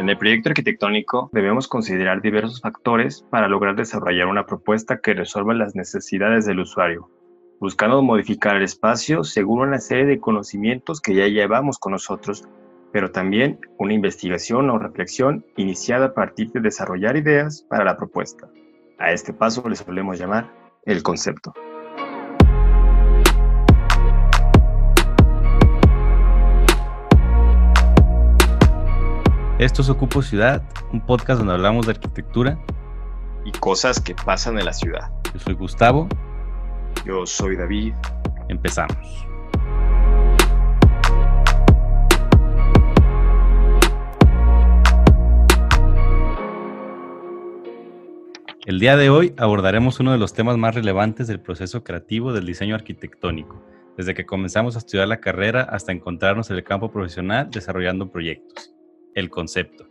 En el proyecto arquitectónico debemos considerar diversos factores para lograr desarrollar una propuesta que resuelva las necesidades del usuario, buscando modificar el espacio según una serie de conocimientos que ya llevamos con nosotros, pero también una investigación o reflexión iniciada a partir de desarrollar ideas para la propuesta. A este paso le solemos llamar el concepto. Esto es Ocupo Ciudad, un podcast donde hablamos de arquitectura y cosas que pasan en la ciudad. Yo soy Gustavo. Yo soy David. Empezamos. El día de hoy abordaremos uno de los temas más relevantes del proceso creativo del diseño arquitectónico, desde que comenzamos a estudiar la carrera hasta encontrarnos en el campo profesional desarrollando proyectos el concepto.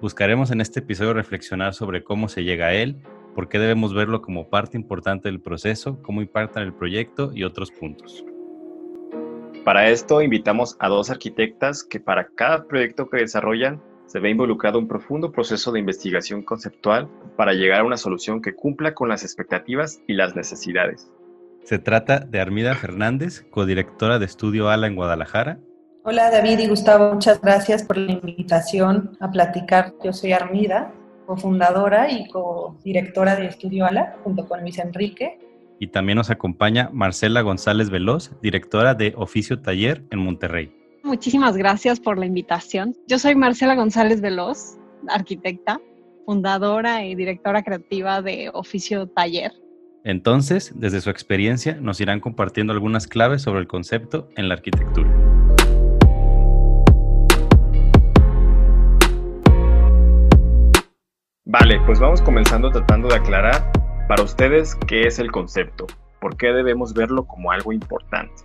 Buscaremos en este episodio reflexionar sobre cómo se llega a él, por qué debemos verlo como parte importante del proceso, cómo impacta en el proyecto y otros puntos. Para esto invitamos a dos arquitectas que para cada proyecto que desarrollan se ve involucrado un profundo proceso de investigación conceptual para llegar a una solución que cumpla con las expectativas y las necesidades. Se trata de Armida Fernández, codirectora de Estudio ALA en Guadalajara, Hola David y Gustavo, muchas gracias por la invitación a platicar. Yo soy Armida, cofundadora y codirectora de Estudio ALA, junto con Luis Enrique. Y también nos acompaña Marcela González Veloz, directora de Oficio Taller en Monterrey. Muchísimas gracias por la invitación. Yo soy Marcela González Veloz, arquitecta, fundadora y directora creativa de Oficio Taller. Entonces, desde su experiencia, nos irán compartiendo algunas claves sobre el concepto en la arquitectura. Vale, pues vamos comenzando tratando de aclarar para ustedes qué es el concepto, por qué debemos verlo como algo importante.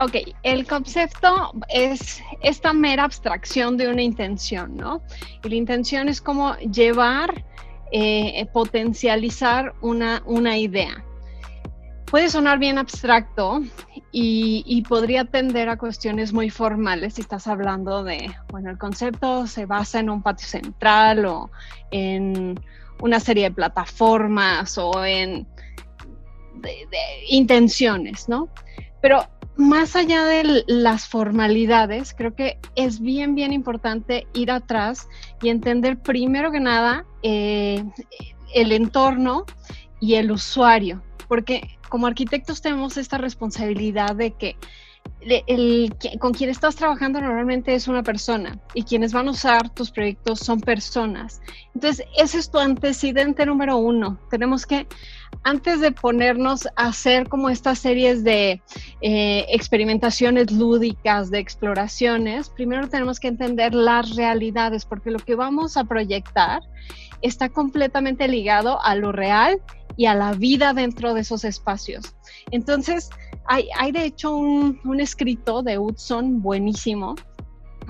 Ok, el concepto es esta mera abstracción de una intención, ¿no? Y la intención es como llevar, eh, potencializar una, una idea puede sonar bien abstracto y, podría tender a cuestiones muy formales si estás hablando de, bueno, el concepto se basa en un patio central o en una serie de plataformas o en intenciones, ¿no? Pero más allá de las formalidades, creo que es bien, bien importante ir atrás y entender primero que nada eh, el entorno y el usuario, porque como arquitectos tenemos esta responsabilidad de que el, con quien estás trabajando normalmente es una persona y quienes van a usar tus proyectos son personas. Entonces, ese es tu antecedente número uno. Tenemos que, antes de ponernos a hacer como estas series de eh, experimentaciones lúdicas, de exploraciones, primero tenemos que entender las realidades, porque lo que vamos a proyectar está completamente ligado a lo real y a la vida dentro de esos espacios. Entonces, hay, hay de hecho un, un escrito de Hudson buenísimo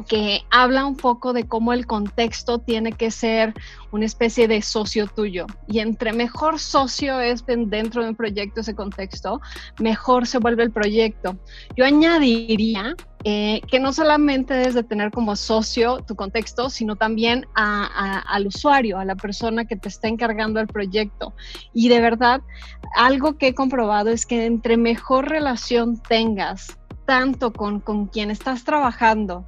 que habla un poco de cómo el contexto tiene que ser una especie de socio tuyo. Y entre mejor socio es dentro de un proyecto ese contexto, mejor se vuelve el proyecto. Yo añadiría eh, que no solamente debes de tener como socio tu contexto, sino también al usuario, a la persona que te está encargando el proyecto. Y de verdad, algo que he comprobado es que entre mejor relación tengas tanto con, con quien estás trabajando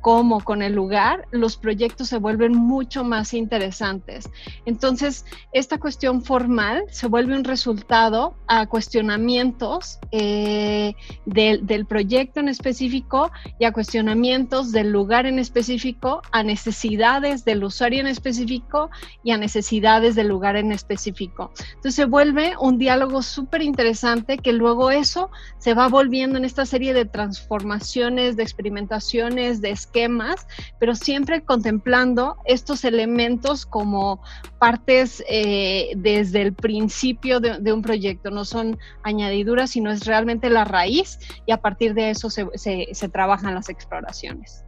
como con el lugar, los proyectos se vuelven mucho más interesantes. Entonces, esta cuestión formal se vuelve un resultado a cuestionamientos eh, del, proyecto en específico y a cuestionamientos del lugar en específico, a necesidades del usuario en específico y a necesidades del lugar en específico. Entonces, se vuelve un diálogo súper interesante que luego eso se va volviendo en esta serie de transformaciones, de experimentaciones, de esquemas, pero siempre contemplando estos elementos como partes eh, desde el principio de, un proyecto, no son añadiduras, sino es realmente la raíz y a partir de eso se, se trabajan las exploraciones.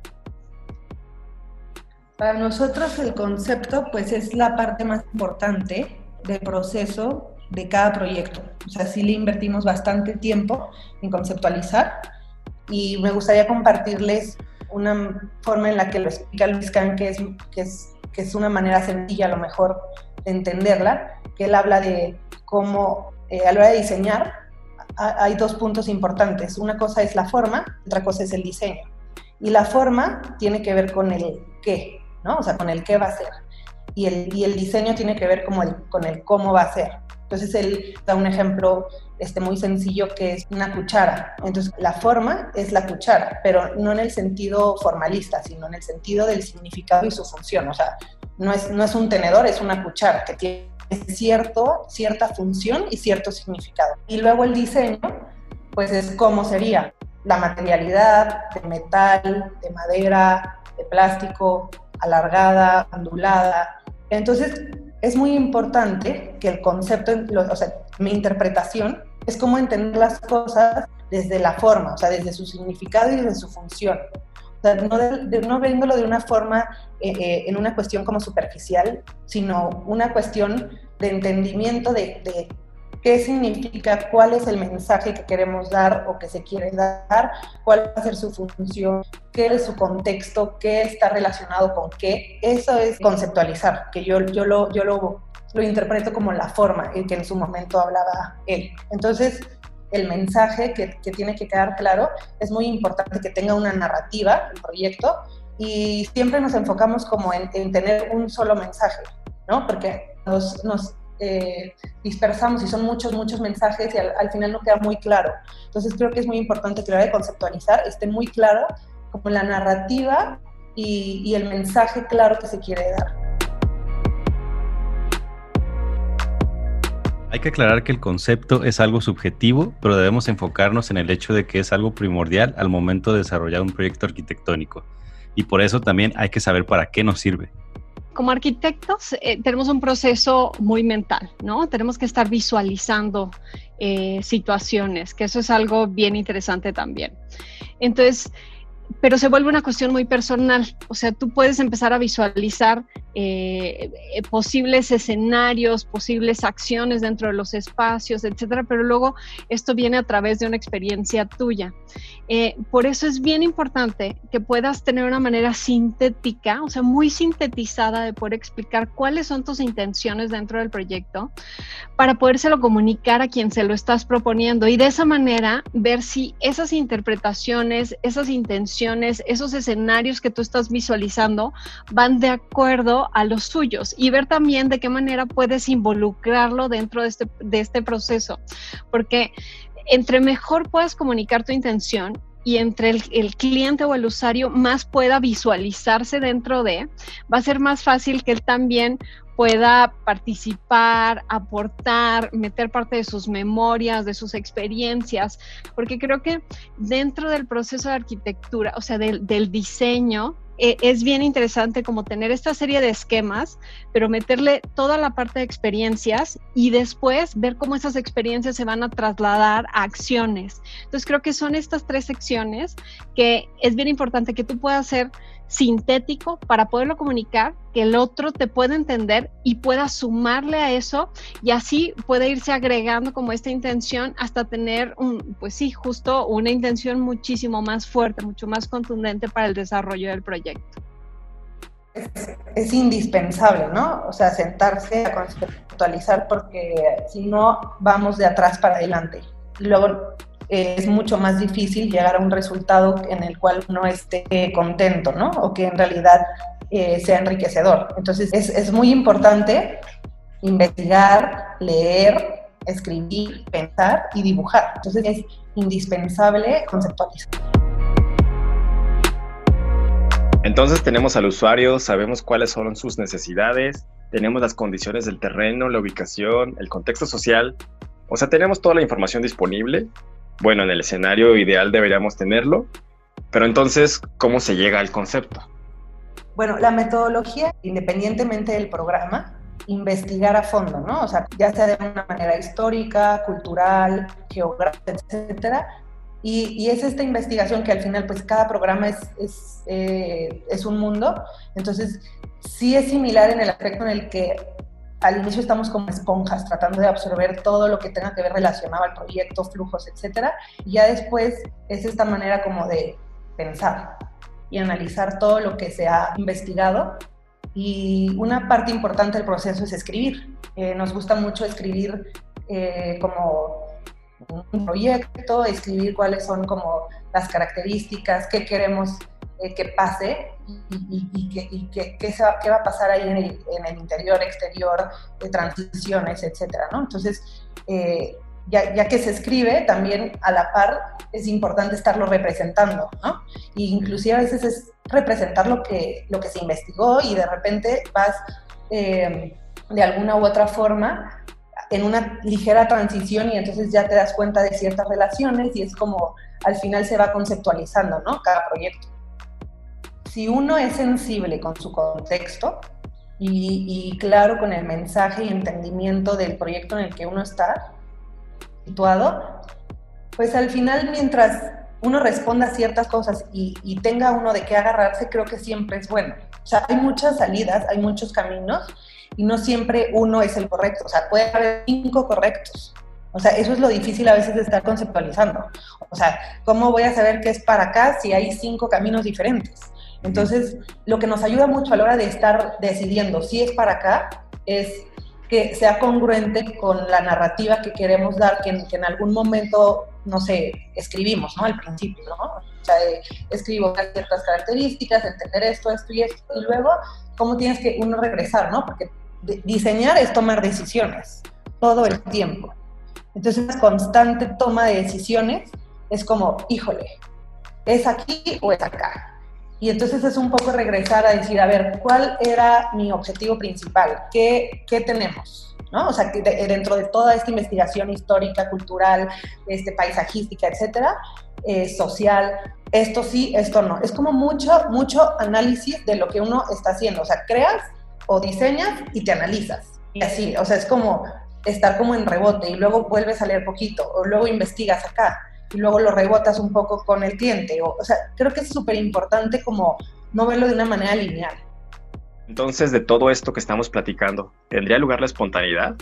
Para nosotros el concepto pues es la parte más importante del proceso de cada proyecto. O sea, sí le invertimos bastante tiempo en conceptualizar y me gustaría compartirles una forma en la que lo explica Luis Kahn, que es, que es, que es una manera sencilla a lo mejor de entenderla, que él habla de cómo eh, a la hora de diseñar hay dos puntos importantes. Una cosa es la forma, otra cosa es el diseño. Y la forma tiene que ver con el qué, ¿no? O sea, con el qué va a ser. Y el, y el diseño tiene que ver como con el cómo va a ser. Entonces él da un ejemplo este, muy sencillo que es una cuchara. Entonces la forma es la cuchara, pero no en el sentido formalista, sino en el sentido del significado y su función. O sea, no es, no es un tenedor, es una cuchara que tiene cierto, cierta función y cierto significado. Y luego el diseño, pues es cómo sería la materialidad de metal, de madera, de plástico, alargada, ondulada. Entonces, es muy importante que el concepto, o sea, mi interpretación es cómo entender las cosas desde la forma, o sea, desde su significado y desde su función. O sea, no, de, no viéndolo de una forma, eh, eh, en una cuestión como superficial, sino una cuestión de entendimiento de, de, qué significa, cuál es el mensaje que queremos dar o que se quiere dar, cuál va a ser su función, qué es su contexto, qué está relacionado con qué. Eso es conceptualizar, que yo, yo, lo, yo lo, lo interpreto como la forma en que en su momento hablaba él. Entonces, el mensaje que, tiene que quedar claro, es muy importante que tenga una narrativa el proyecto y siempre nos enfocamos como en, tener un solo mensaje, ¿no? Porque nos, nos eh, dispersamos y son muchos, muchos mensajes y al, final no queda muy claro. Entonces creo que es muy importante que la de conceptualizar esté muy claro como la narrativa y el mensaje claro que se quiere dar. Hay que aclarar que el concepto es algo subjetivo, pero debemos enfocarnos en el hecho de que es algo primordial al momento de desarrollar un proyecto arquitectónico. Y por eso también hay que saber para qué nos sirve. Como arquitectos eh, tenemos un proceso muy mental, ¿no? Tenemos que estar visualizando eh, situaciones, que eso es algo bien interesante también. Entonces, pero se vuelve una cuestión muy personal. O sea, tú puedes empezar a visualizar eh, eh, posibles escenarios, posibles acciones dentro de los espacios, etcétera, pero luego esto viene a través de una experiencia tuya. Eh, por eso es bien importante que puedas tener una manera sintética, o sea, muy sintetizada de poder explicar cuáles son tus intenciones dentro del proyecto para podérselo comunicar a quien se lo estás proponiendo y de esa manera ver si esas interpretaciones, esas intenciones, esos escenarios que tú estás visualizando van de acuerdo a los suyos y ver también de qué manera puedes involucrarlo dentro de este, de este proceso. Porque entre mejor puedas comunicar tu intención y entre el, el, cliente o el usuario más pueda visualizarse dentro de, va a ser más fácil que él también pueda participar, aportar, meter parte de sus memorias, de sus experiencias, porque creo que dentro del proceso de arquitectura, o sea, del, diseño, e, es bien interesante como tener esta serie de esquemas, pero meterle toda la parte de experiencias y después ver cómo esas experiencias se van a trasladar a acciones. Entonces creo que son estas tres secciones que es bien importante que tú puedas hacer sintético para poderlo comunicar, que el otro te pueda entender y pueda sumarle a eso y así puede irse agregando como esta intención hasta tener un, pues sí, justo una intención muchísimo más fuerte, mucho más contundente para el desarrollo del proyecto. Es, indispensable, ¿no? O sea, sentarse a conceptualizar porque si no vamos de atrás para adelante. Luego es mucho más difícil llegar a un resultado en el cual uno esté contento, ¿no? O que en realidad eh, sea enriquecedor. Entonces es, es muy importante investigar, leer, escribir, pensar y dibujar. Entonces es indispensable conceptualizar. Entonces tenemos al usuario, sabemos cuáles son sus necesidades, tenemos las condiciones del terreno, la ubicación, el contexto social, o sea, tenemos toda la información disponible bueno, en el escenario ideal deberíamos tenerlo, pero entonces, ¿cómo se llega al concepto? Bueno, la metodología, independientemente del programa, investigar a fondo, ¿no? O sea, ya sea de una manera histórica, cultural, geográfica, etcétera. Y, es esta investigación que al final, pues cada programa es, es, eh, es un mundo. Entonces, sí es similar en el aspecto en el que al inicio estamos como esponjas tratando de absorber todo lo que tenga que ver relacionado al proyecto, flujos, etcétera, y ya después es esta manera como de pensar. y analizar todo lo que se ha investigado. Y una parte importante del proceso es escribir. Eh, nos gusta mucho escribir eh, como un proyecto, escribir cuáles son como las características, qué queremos eh, que pase y, qué, va, a pasar ahí en el, interior, exterior, transiciones, etcétera, ¿no? Entonces, ya, que se escribe, también a la par es importante estarlo representando, ¿no? Y inclusive a veces es representar lo que, lo que se investigó y de repente vas eh, de alguna u otra forma en una ligera transición y entonces ya te das cuenta de ciertas relaciones y es como al final se va conceptualizando, ¿no? Cada proyecto. Si uno es sensible con su contexto y, y claro con el mensaje y entendimiento del proyecto en el que uno está, situado, pues al final mientras uno responda a ciertas cosas y, tenga uno de qué agarrarse, creo que siempre es bueno. O sea, hay muchas salidas, hay muchos caminos y no siempre uno es el correcto. O sea, puede haber cinco correctos. O sea, eso es lo difícil a veces de estar conceptualizando. O sea, ¿cómo voy a saber qué es para acá si hay cinco caminos diferentes? Entonces, lo que nos ayuda mucho a la hora de estar decidiendo si es para acá es que sea congruente con la narrativa que queremos dar, que, en algún momento, no sé, escribimos, ¿no? Al principio, ¿no? O sea, escribo ciertas características, entender esto, esto y esto, y luego, ¿cómo tienes que uno regresar, ¿no? Porque diseñar es tomar decisiones todo el tiempo. Entonces, una constante toma de decisiones es como, híjole, ¿es aquí o es acá? Y entonces es un poco regresar a decir, a ver, ¿cuál era mi objetivo principal? ¿Qué, qué tenemos? ¿No? O sea, que dentro de toda esta investigación histórica, cultural, este, paisajística, etcétera, eh, social, esto sí, esto no. Es como mucho, mucho análisis de lo que uno está haciendo. O sea, creas o diseñas y te analizas. Y así, o sea, es como estar como en rebote y luego vuelves a leer poquito o luego investigas acá y luego lo rebotas un poco con el cliente. O, sea, creo que es súper importante como no verlo de una manera lineal. Entonces, de todo esto que estamos platicando, ¿tendría lugar la espontaneidad?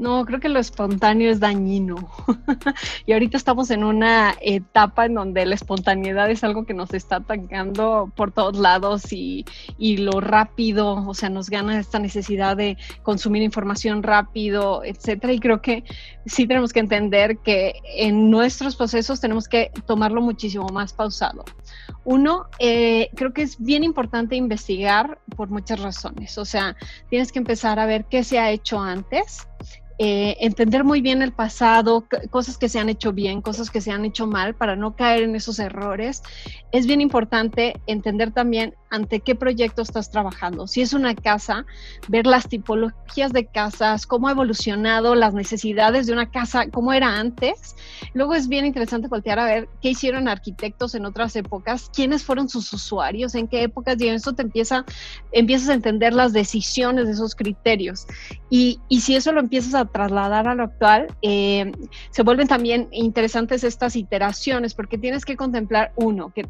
No, creo que lo espontáneo es dañino. y ahorita estamos en una etapa en donde la espontaneidad es algo que nos está atacando por todos lados y, y lo rápido, o sea, nos gana esta necesidad de consumir información rápido, etcétera. Y creo que sí tenemos que entender que en nuestros procesos tenemos que tomarlo muchísimo más pausado. Uno, eh, creo que es bien importante investigar por muchas razones. O sea, tienes que empezar a ver qué se ha hecho antes eh, entender muy bien el pasado, cosas que se han hecho bien, cosas que se han hecho mal, para no caer en esos errores. Es bien importante entender también ante qué proyecto estás trabajando. Si es una casa, ver las tipologías de casas, cómo ha evolucionado las necesidades de una casa, cómo era antes. Luego es bien interesante voltear a ver qué hicieron arquitectos en otras épocas, quiénes fueron sus usuarios, en qué épocas, y eso te empieza, empiezas a entender las decisiones de esos criterios. Y, y si eso lo empiezas a trasladar a lo actual, eh, se vuelven también interesantes estas iteraciones, porque tienes que contemplar, uno, que,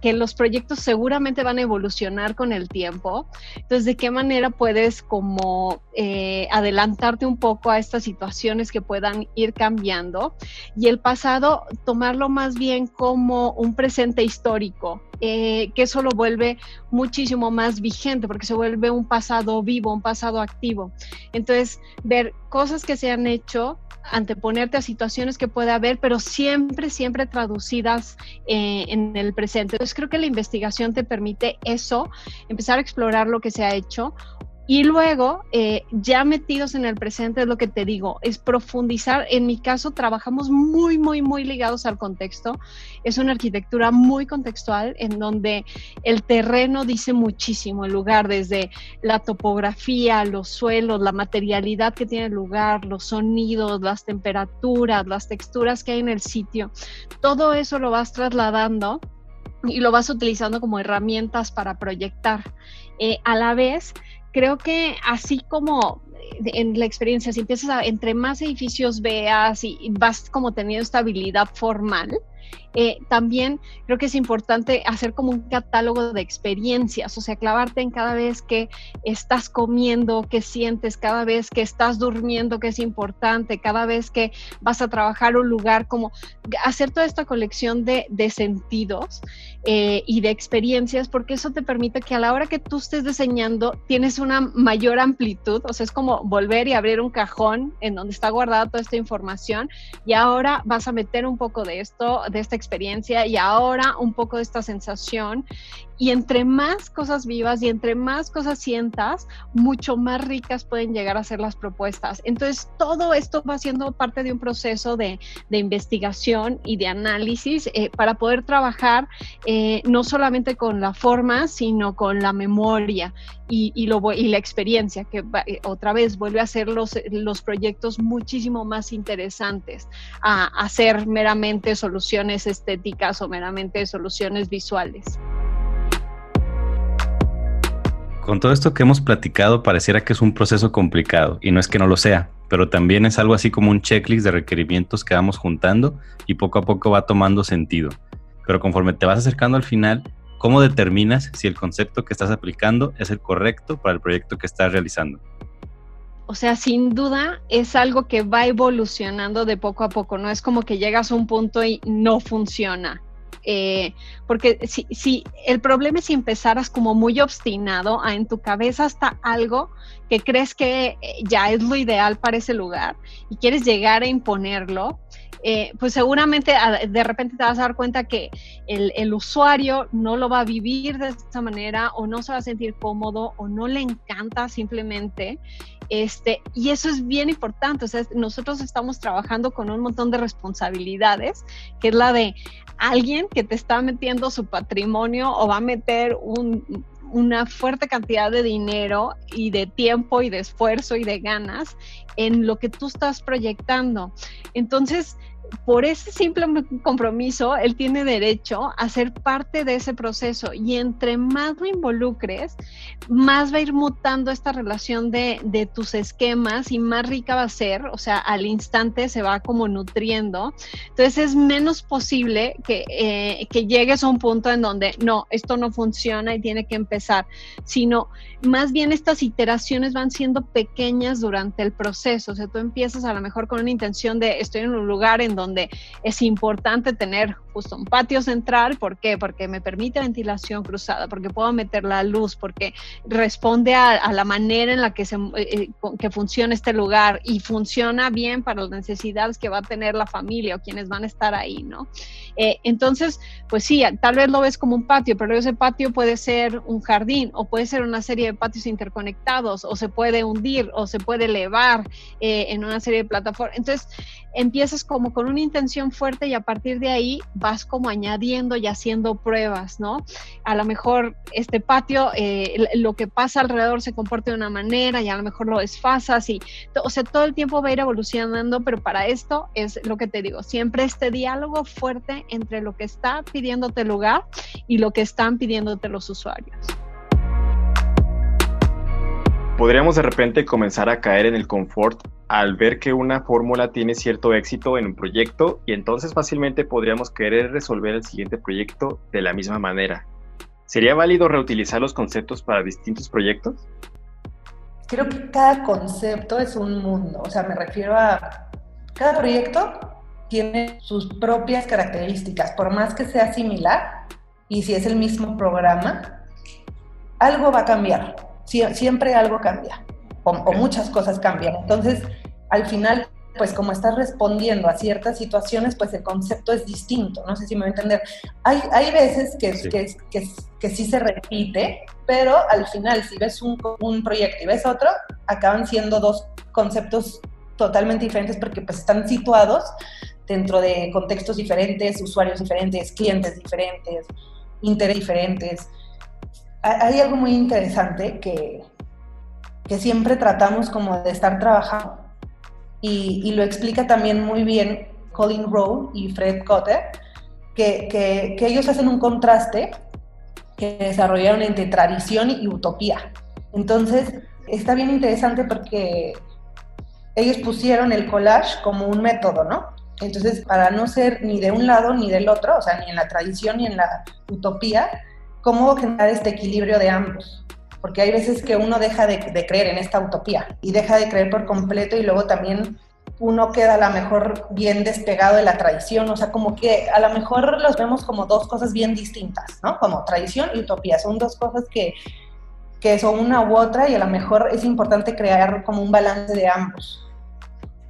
que, los proyectos seguramente van a evolucionar con el tiempo. Entonces, ¿de qué manera puedes como eh, adelantarte un poco a estas situaciones que puedan ir cambiando? Y el pasado, tomarlo más bien como un presente histórico, eh, que eso lo vuelve muchísimo más vigente porque se vuelve un pasado vivo, un pasado activo. Entonces, ver cosas que se han hecho anteponerte a situaciones que puede haber, pero siempre, siempre traducidas eh, en el presente. Entonces creo que la investigación te permite eso, empezar a explorar lo que se ha hecho. Y luego, eh, ya metidos en el presente, es lo que te digo, es profundizar. En mi caso, trabajamos muy, muy, muy ligados al contexto. Es una arquitectura muy contextual en donde el terreno dice muchísimo, el lugar, desde la topografía, los suelos, la materialidad que tiene el lugar, los sonidos, las temperaturas, las texturas que hay en el sitio. Todo eso lo vas trasladando y lo vas utilizando como herramientas para proyectar. Eh, a la vez, creo que así como eh, en la experiencia, si empiezas a, entre más edificios veas y vas como teniendo estabilidad formal, eh, también creo que es importante hacer como un catálogo de experiencias, o sea, clavarte en cada vez que estás comiendo, que sientes, cada vez que estás durmiendo, que es importante, cada vez que vas a trabajar un lugar, como hacer toda esta colección de, sentidos eh, y de experiencias, porque eso te permite que a la hora que tú estés diseñando tienes una mayor amplitud, o sea, es como volver y abrir un cajón en donde está guardada toda esta información y ahora vas a meter un poco de esto, de esta experiencia y ahora un poco de esta sensación y entre más cosas vivas y entre más cosas sientas, mucho más ricas pueden llegar a ser las propuestas. Entonces, todo esto va siendo parte de un proceso de, investigación y de análisis eh, para poder trabajar eh, no solamente con la forma, sino con la memoria y, la experiencia, que eh, otra vez vuelve a los, los proyectos muchísimo más interesantes a hacer meramente soluciones estéticas o meramente soluciones visuales. Con todo esto que hemos platicado, pareciera que es un proceso complicado, y no es que no lo sea, pero también es algo así como un checklist de requerimientos que vamos juntando y poco a poco va tomando sentido. Pero conforme te vas acercando al final, ¿cómo determinas si el concepto que estás aplicando es el correcto para el proyecto que estás realizando? O sea, sin duda es algo que va evolucionando de poco a poco, no es como que llegas a un punto y no funciona. Eh, porque si, el problema es si empezaras como muy obstinado a en tu cabeza hasta algo que crees que eh, ya es lo ideal para ese lugar y quieres llegar a imponerlo, eh, pues seguramente de repente te vas a dar cuenta que el, el, usuario no lo va a vivir de esta manera o no se va a sentir cómodo o no le encanta simplemente. Este, y eso es bien importante. O sea, nosotros estamos trabajando con un montón de responsabilidades, que es la de alguien que te está metiendo su patrimonio o va a meter una fuerte cantidad de dinero y de tiempo y de esfuerzo y de ganas en lo que tú estás proyectando. Entonces, por ese simple compromiso, él tiene derecho a ser parte de ese proceso y entre más lo involucres, más va a ir mutando esta relación de, tus esquemas y más rica va a ser, o sea, al instante se va como nutriendo. Entonces es menos posible que, eh, que llegues a un punto en donde no, esto no funciona y tiene que empezar, sino más bien estas iteraciones van siendo pequeñas durante el proceso. O sea, tú empiezas a lo mejor con una intención de estoy en un lugar en donde es importante tener justo un patio central. ¿Por qué? Porque me permite ventilación cruzada, porque puedo meter la luz, porque responde a, la manera en la que, se, eh, eh, que funciona este lugar y funciona bien para las necesidades que va a tener la familia o quienes van a estar ahí, ¿no? Eh, entonces, pues sí, tal vez lo ves como un patio, pero ese patio puede ser un jardín o puede ser una serie de patios interconectados o se puede hundir o se puede elevar en una serie de plataformas. Entonces, empiezas como con una intención fuerte y a partir de ahí vas como añadiendo y haciendo pruebas, ¿no? A lo mejor este patio, eh, lo que pasa alrededor se comporta de una manera y a lo mejor lo desfasas y, o sea, todo el tiempo va a ir evolucionando, pero para esto es lo que te digo, siempre este diálogo fuerte entre lo que está pidiéndote el lugar y lo que están pidiéndote los usuarios podríamos de repente comenzar a caer en el confort al ver que una fórmula tiene cierto éxito en un proyecto y entonces fácilmente podríamos querer resolver el siguiente proyecto de la misma manera. ¿Sería válido reutilizar los conceptos para distintos proyectos? Creo que cada concepto es un mundo, o sea, me refiero a cada proyecto tiene sus propias características, por más que sea similar y si es el mismo programa, algo va a cambiar siempre algo cambia o, muchas cosas cambian. Entonces, al final, pues como estás respondiendo a ciertas situaciones, pues el concepto es distinto, no sé si me voy a entender. Hay, hay veces que, sí. Que, que, que, sí se repite, pero al final, si ves un, un proyecto y ves otro, acaban siendo dos conceptos totalmente diferentes porque pues están situados dentro de contextos diferentes, usuarios diferentes, clientes diferentes, intereses diferentes hay algo muy interesante que, que siempre tratamos como de estar trabajando y, lo explica también muy bien Colin Rowe y Fred Cotter, que, que, ellos hacen un contraste que desarrollaron entre tradición y utopía. Entonces, está bien interesante porque ellos pusieron el collage como un método, ¿no? Entonces, para no ser ni de un lado ni del otro, o sea, ni en la tradición ni en la utopía, ¿cómo generar este equilibrio de ambos? Porque hay veces que uno deja de, de creer en esta utopía y deja de creer por completo y luego también uno queda a lo mejor bien despegado de la tradición, o sea, como que a lo mejor los vemos como dos cosas bien distintas, ¿no? Como tradición y utopía, son dos cosas que, que son una u otra y a lo mejor es importante crear como un balance de ambos.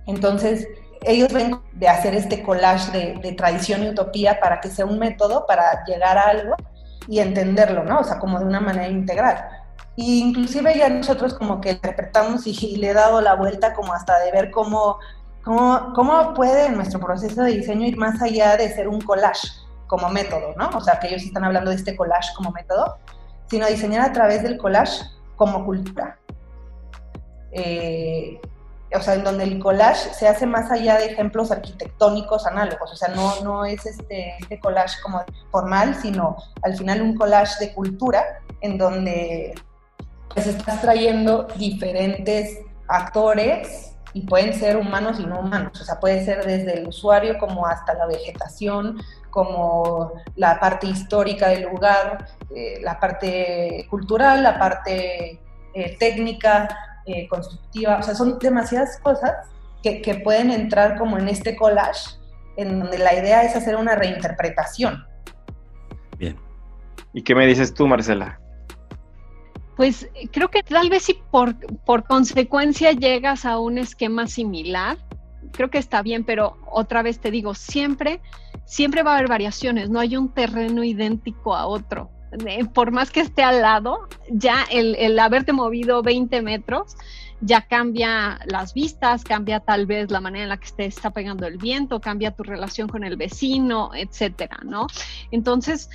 Entonces, ellos ven de hacer este collage de, tradición y utopía para que sea un método para llegar a algo y entenderlo, ¿no? O sea, como de una manera integral. Y inclusive ya nosotros como que interpretamos y, le he dado la vuelta como hasta de ver cómo, cómo, cómo puede nuestro proceso de diseño ir más allá de ser un collage como método, ¿no? O sea, que ellos están hablando de este collage como método, sino diseñar a través del collage como cultura. Eh, o sea, en donde el collage se hace más allá de ejemplos arquitectónicos análogos, o sea, no, no es este, este collage como formal, sino al final un collage de cultura en donde pues estás trayendo diferentes actores y pueden ser humanos y no humanos, o sea, puede ser desde el usuario como hasta la vegetación, como la parte histórica del lugar, eh, la parte cultural, la parte eh, técnica, eh, constructiva, o sea, son demasiadas cosas que, que, pueden entrar como en este collage, en donde la idea es hacer una reinterpretación. Bien. ¿Y qué me dices tú, Marcela? Pues creo que tal vez si por, por consecuencia llegas a un esquema similar, creo que está bien, pero otra vez te digo, siempre, siempre va a haber variaciones, no hay un terreno idéntico a otro por más que esté al lado, ya el, haberte movido 20 metros ya cambia las vistas, cambia tal vez la manera en la que te está pegando el viento, cambia tu relación con el vecino, etcétera, ¿no? Entonces,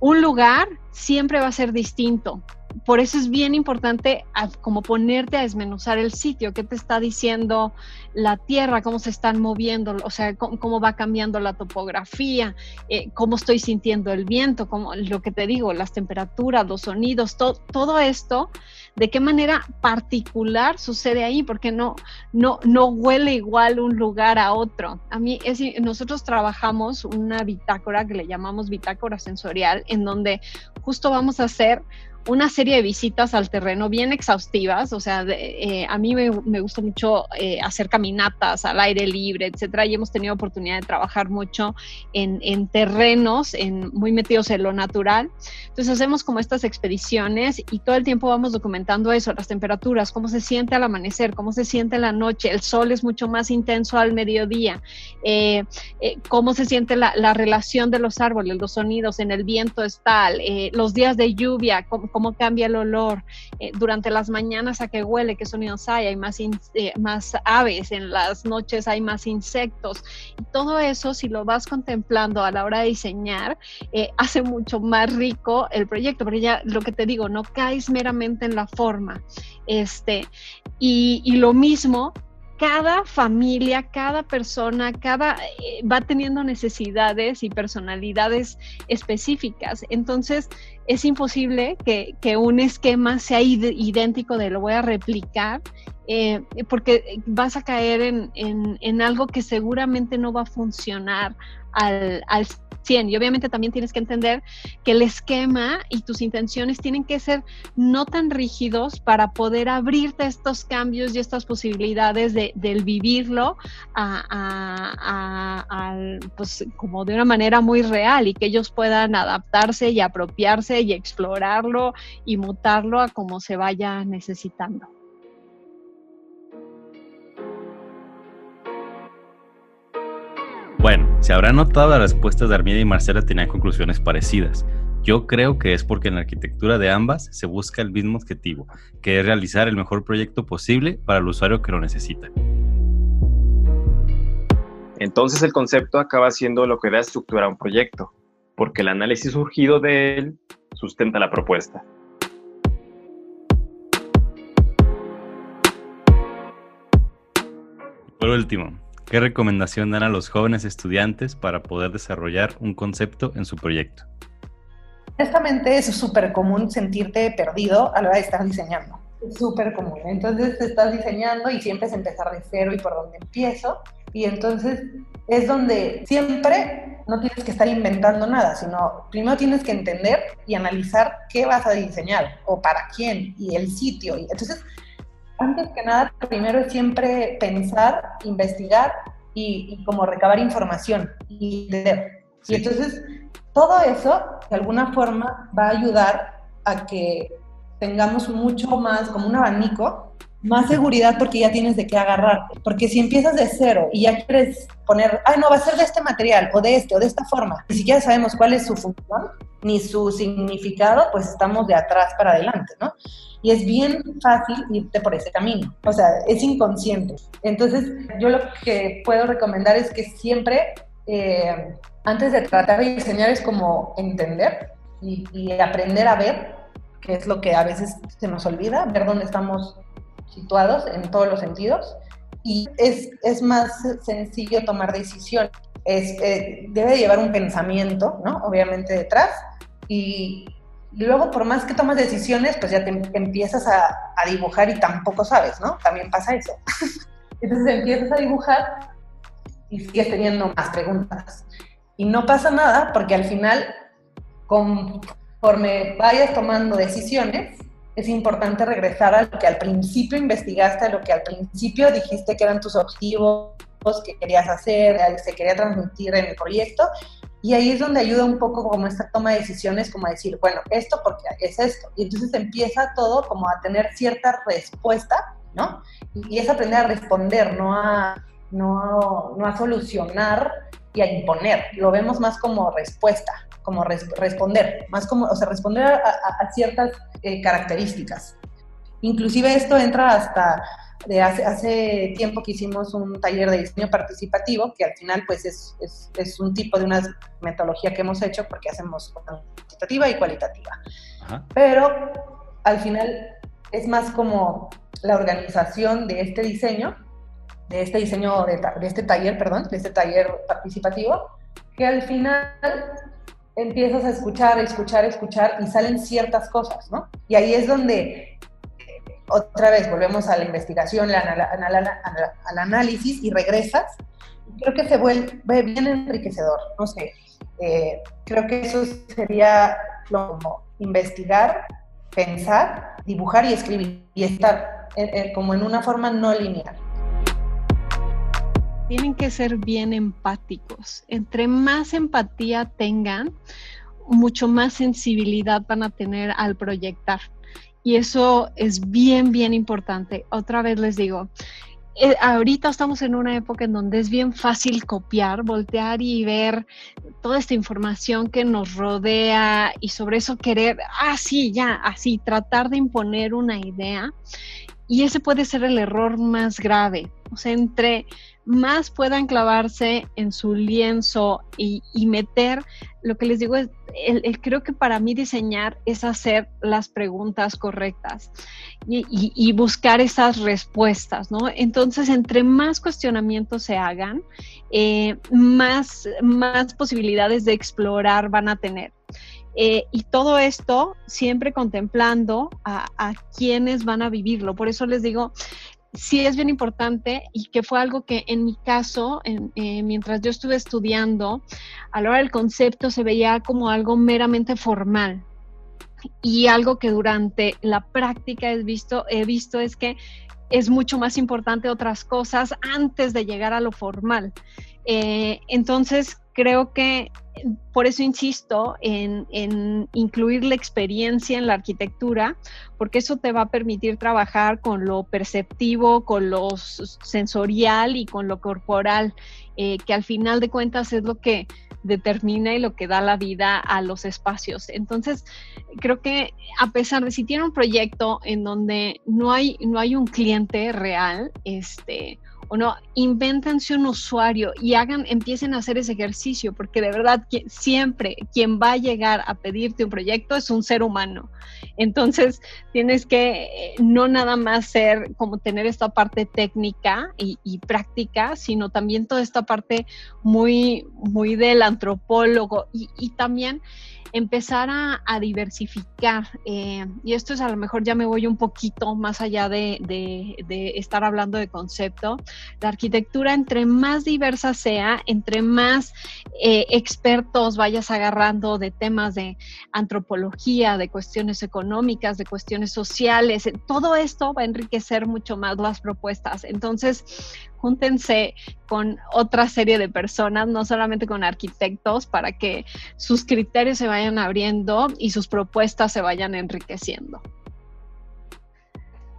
un lugar siempre va a ser distinto por eso es bien importante como ponerte a desmenuzar el sitio, qué te está diciendo la tierra, cómo se están moviendo, o sea, cómo, va cambiando la topografía, eh, cómo estoy sintiendo el viento, como lo que te digo, las temperaturas, los sonidos, todo esto, de qué manera particular sucede ahí, porque no, no, no huele igual un lugar a otro. A mí, es, nosotros trabajamos una bitácora que le llamamos bitácora sensorial, en donde justo vamos a hacer una serie de visitas al terreno bien exhaustivas, o sea, eh, a mí me, gusta mucho eh, hacer caminatas al aire libre, etcétera, y hemos tenido oportunidad de trabajar mucho en, terrenos, en, muy metidos en lo natural. Entonces hacemos como estas expediciones y todo el tiempo vamos documentando eso, las temperaturas, cómo se siente al amanecer, cómo se siente la noche, el sol es mucho más intenso al mediodía, eh, cómo se siente la, relación de los árboles, los sonidos, en el viento es tal, los días de lluvia, cómo, cómo cambia el olor eh, durante las mañanas a qué huele, qué sonidos hay, hay más, eh, más aves, en las noches hay más insectos. Y todo eso, si lo vas contemplando a la hora de diseñar, eh, hace mucho más rico el proyecto, porque ya lo que te digo, no caes meramente en la forma. Este, y, y lo mismo cada familia, cada persona, cada va teniendo necesidades y personalidades específicas. Entonces, es imposible que, un esquema sea idéntico de lo voy a replicar, eh, porque vas a caer en, algo que seguramente no va a funcionar al 100. Y obviamente también tienes que entender que el esquema y tus intenciones tienen que ser no tan rígidos para poder abrirte estos cambios y estas posibilidades de, del vivirlo pues, como de una manera muy real y que ellos puedan adaptarse y apropiarse y explorarlo y mutarlo a como se vaya necesitando. Se habrá notado las respuestas de Armida y Marcela tenían conclusiones parecidas. Yo creo que es porque en la arquitectura de ambas se busca el mismo objetivo, que es realizar el mejor proyecto posible para el usuario que lo necesita. Entonces el concepto acaba siendo lo que da estructura a un proyecto, porque el análisis surgido de él sustenta la propuesta. Por último, ¿Qué recomendación dan a los jóvenes estudiantes para poder desarrollar un concepto en su proyecto? Honestamente es súper común sentirte perdido a la hora de estar diseñando. Es súper común. Entonces te estás diseñando y siempre es empezar de cero y por dónde empiezo. Y entonces es donde siempre no tienes que estar inventando nada, sino primero tienes que entender y analizar qué vas a diseñar o para quién y el sitio. Y entonces, antes que nada, primero es siempre pensar, investigar y, como recabar información y leer. Y entonces, todo eso, de alguna forma, va a ayudar a que tengamos mucho más, como un abanico más seguridad porque ya tienes de qué agarrar. Porque si empiezas de cero y ya quieres poner, ay, no, va a ser de este material o de este o de esta forma, ni siquiera sabemos cuál es su función ni su significado, pues estamos de atrás para adelante, ¿no? Y es bien fácil irte por ese camino. O sea, es inconsciente. Entonces, yo lo que puedo recomendar es que siempre, eh, antes de tratar de diseñar, es como entender y, y aprender a ver, que es lo que a veces se nos olvida, ver dónde estamos situados en todos los sentidos y es, es más sencillo tomar decisiones. Es, eh, debe llevar un pensamiento, ¿no? Obviamente detrás y, luego por más que tomas decisiones, pues ya te empiezas a, a, dibujar y tampoco sabes, ¿no? También pasa eso. Entonces empiezas a dibujar y sigues teniendo más preguntas. Y no pasa nada porque al final, conforme vayas tomando decisiones, es importante regresar a lo que al principio investigaste, a lo que al principio dijiste que eran tus objetivos, que querías hacer, que se quería transmitir en el proyecto. Y ahí es donde ayuda un poco como esta toma de decisiones, como a decir, bueno, esto porque es esto. Y entonces empieza todo como a tener cierta respuesta, ¿no? Y es aprender a responder, no a, no, no a solucionar y a imponer. Lo vemos más como respuesta, como responder, más como, o sea, responder a, ciertas eh, características. Inclusive esto entra hasta de hace, hace, tiempo que hicimos un taller de diseño participativo, que al final pues es, es, es un tipo de una metodología que hemos hecho porque hacemos cuantitativa y cualitativa. Pero al final es más como la organización de este diseño de este diseño, de, este taller, perdón, de este taller participativo, que al final empiezas a escuchar, escuchar, escuchar y salen ciertas cosas, ¿no? Y ahí es donde otra vez volvemos a la investigación, al análisis y regresas. Creo que se vuelve bien enriquecedor, no sé. Eh, creo que eso sería como investigar, pensar, dibujar y escribir y estar como en una forma no lineal tienen que ser bien empáticos. Entre más empatía tengan, mucho más sensibilidad van a tener al proyectar. Y eso es bien, bien importante. Otra vez les digo, eh, ahorita estamos en una época en donde es bien fácil copiar, voltear y ver toda esta información que nos rodea y sobre eso querer, ah, sí, ya, así, tratar de imponer una idea. Y ese puede ser el error más grave. O sea, entre más puedan clavarse en su lienzo y, meter, lo que les digo es, el, creo que para mí diseñar es hacer las preguntas correctas y, buscar esas respuestas, ¿no? Entonces, entre más cuestionamientos se hagan, eh, más, más posibilidades de explorar van a tener. Eh, y todo esto siempre contemplando a, a, quienes van a vivirlo. Por eso les digo, sí es bien importante y que fue algo que en mi caso, eh, mientras yo estuve estudiando, a la hora del concepto se veía como algo meramente formal. Y algo que durante la práctica he visto, he visto es que es mucho más importante otras cosas antes de llegar a lo formal. Eh, entonces, creo que por eso insisto en, incluir la experiencia en la arquitectura, porque eso te va a permitir trabajar con lo perceptivo, con lo sensorial y con lo corporal, eh, que al final de cuentas es lo que determina y lo que da la vida a los espacios. Entonces, creo que a pesar de si tiene un proyecto en donde no hay, no hay un cliente real, este, o no, invéntense un usuario y hagan, empiecen a hacer ese ejercicio, porque de verdad que siempre quien va a llegar a pedirte un proyecto es un ser humano. Entonces tienes que eh, no nada más ser como tener esta parte técnica y, práctica, sino también toda esta parte muy, muy del antropólogo y, también empezar a, diversificar. Eh, y esto es a lo mejor ya me voy un poquito más allá de, estar hablando de concepto, La arquitectura, entre más diversa sea, entre más eh, expertos vayas agarrando de temas de antropología, de cuestiones económicas, de cuestiones sociales, todo esto va a enriquecer mucho más las propuestas. Entonces, júntense con otra serie de personas, no solamente con arquitectos, para que sus criterios se vayan abriendo y sus propuestas se vayan enriqueciendo.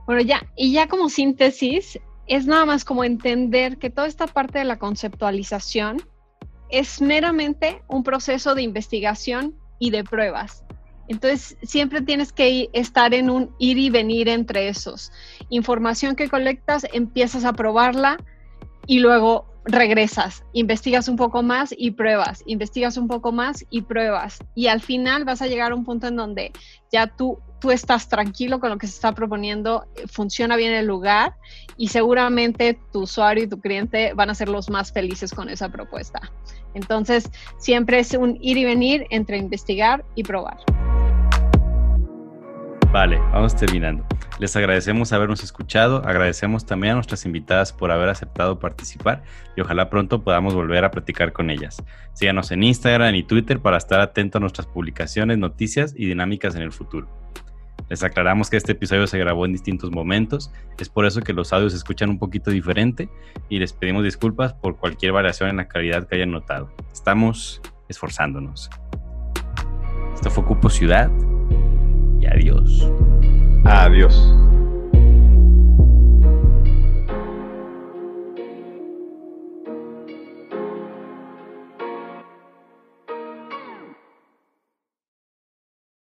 Bueno, ya, y ya como síntesis, es nada más como entender que toda esta parte de la conceptualización es meramente un proceso de investigación y de pruebas. Entonces, siempre tienes que estar en un ir y venir entre esos. Información que colectas, empiezas a probarla y luego regresas, investigas un poco más y pruebas, investigas un poco más y pruebas. Y al final vas a llegar a un punto en donde ya tú, tú estás tranquilo con lo que se está proponiendo, funciona bien el lugar y seguramente tu usuario y tu cliente van a ser los más felices con esa propuesta. Entonces, siempre es un ir y venir entre investigar y probar. Vale, vamos terminando. Les agradecemos habernos escuchado, agradecemos también a nuestras invitadas por haber aceptado participar y ojalá pronto podamos volver a platicar con ellas. Síganos en Instagram y Twitter para estar atentos a nuestras publicaciones, noticias y dinámicas en el futuro. Les aclaramos que este episodio se grabó en distintos momentos, es por eso que los audios se escuchan un poquito diferente y les pedimos disculpas por cualquier variación en la calidad que hayan notado. Estamos esforzándonos. Esto fue Cupo Ciudad adiós. Adiós.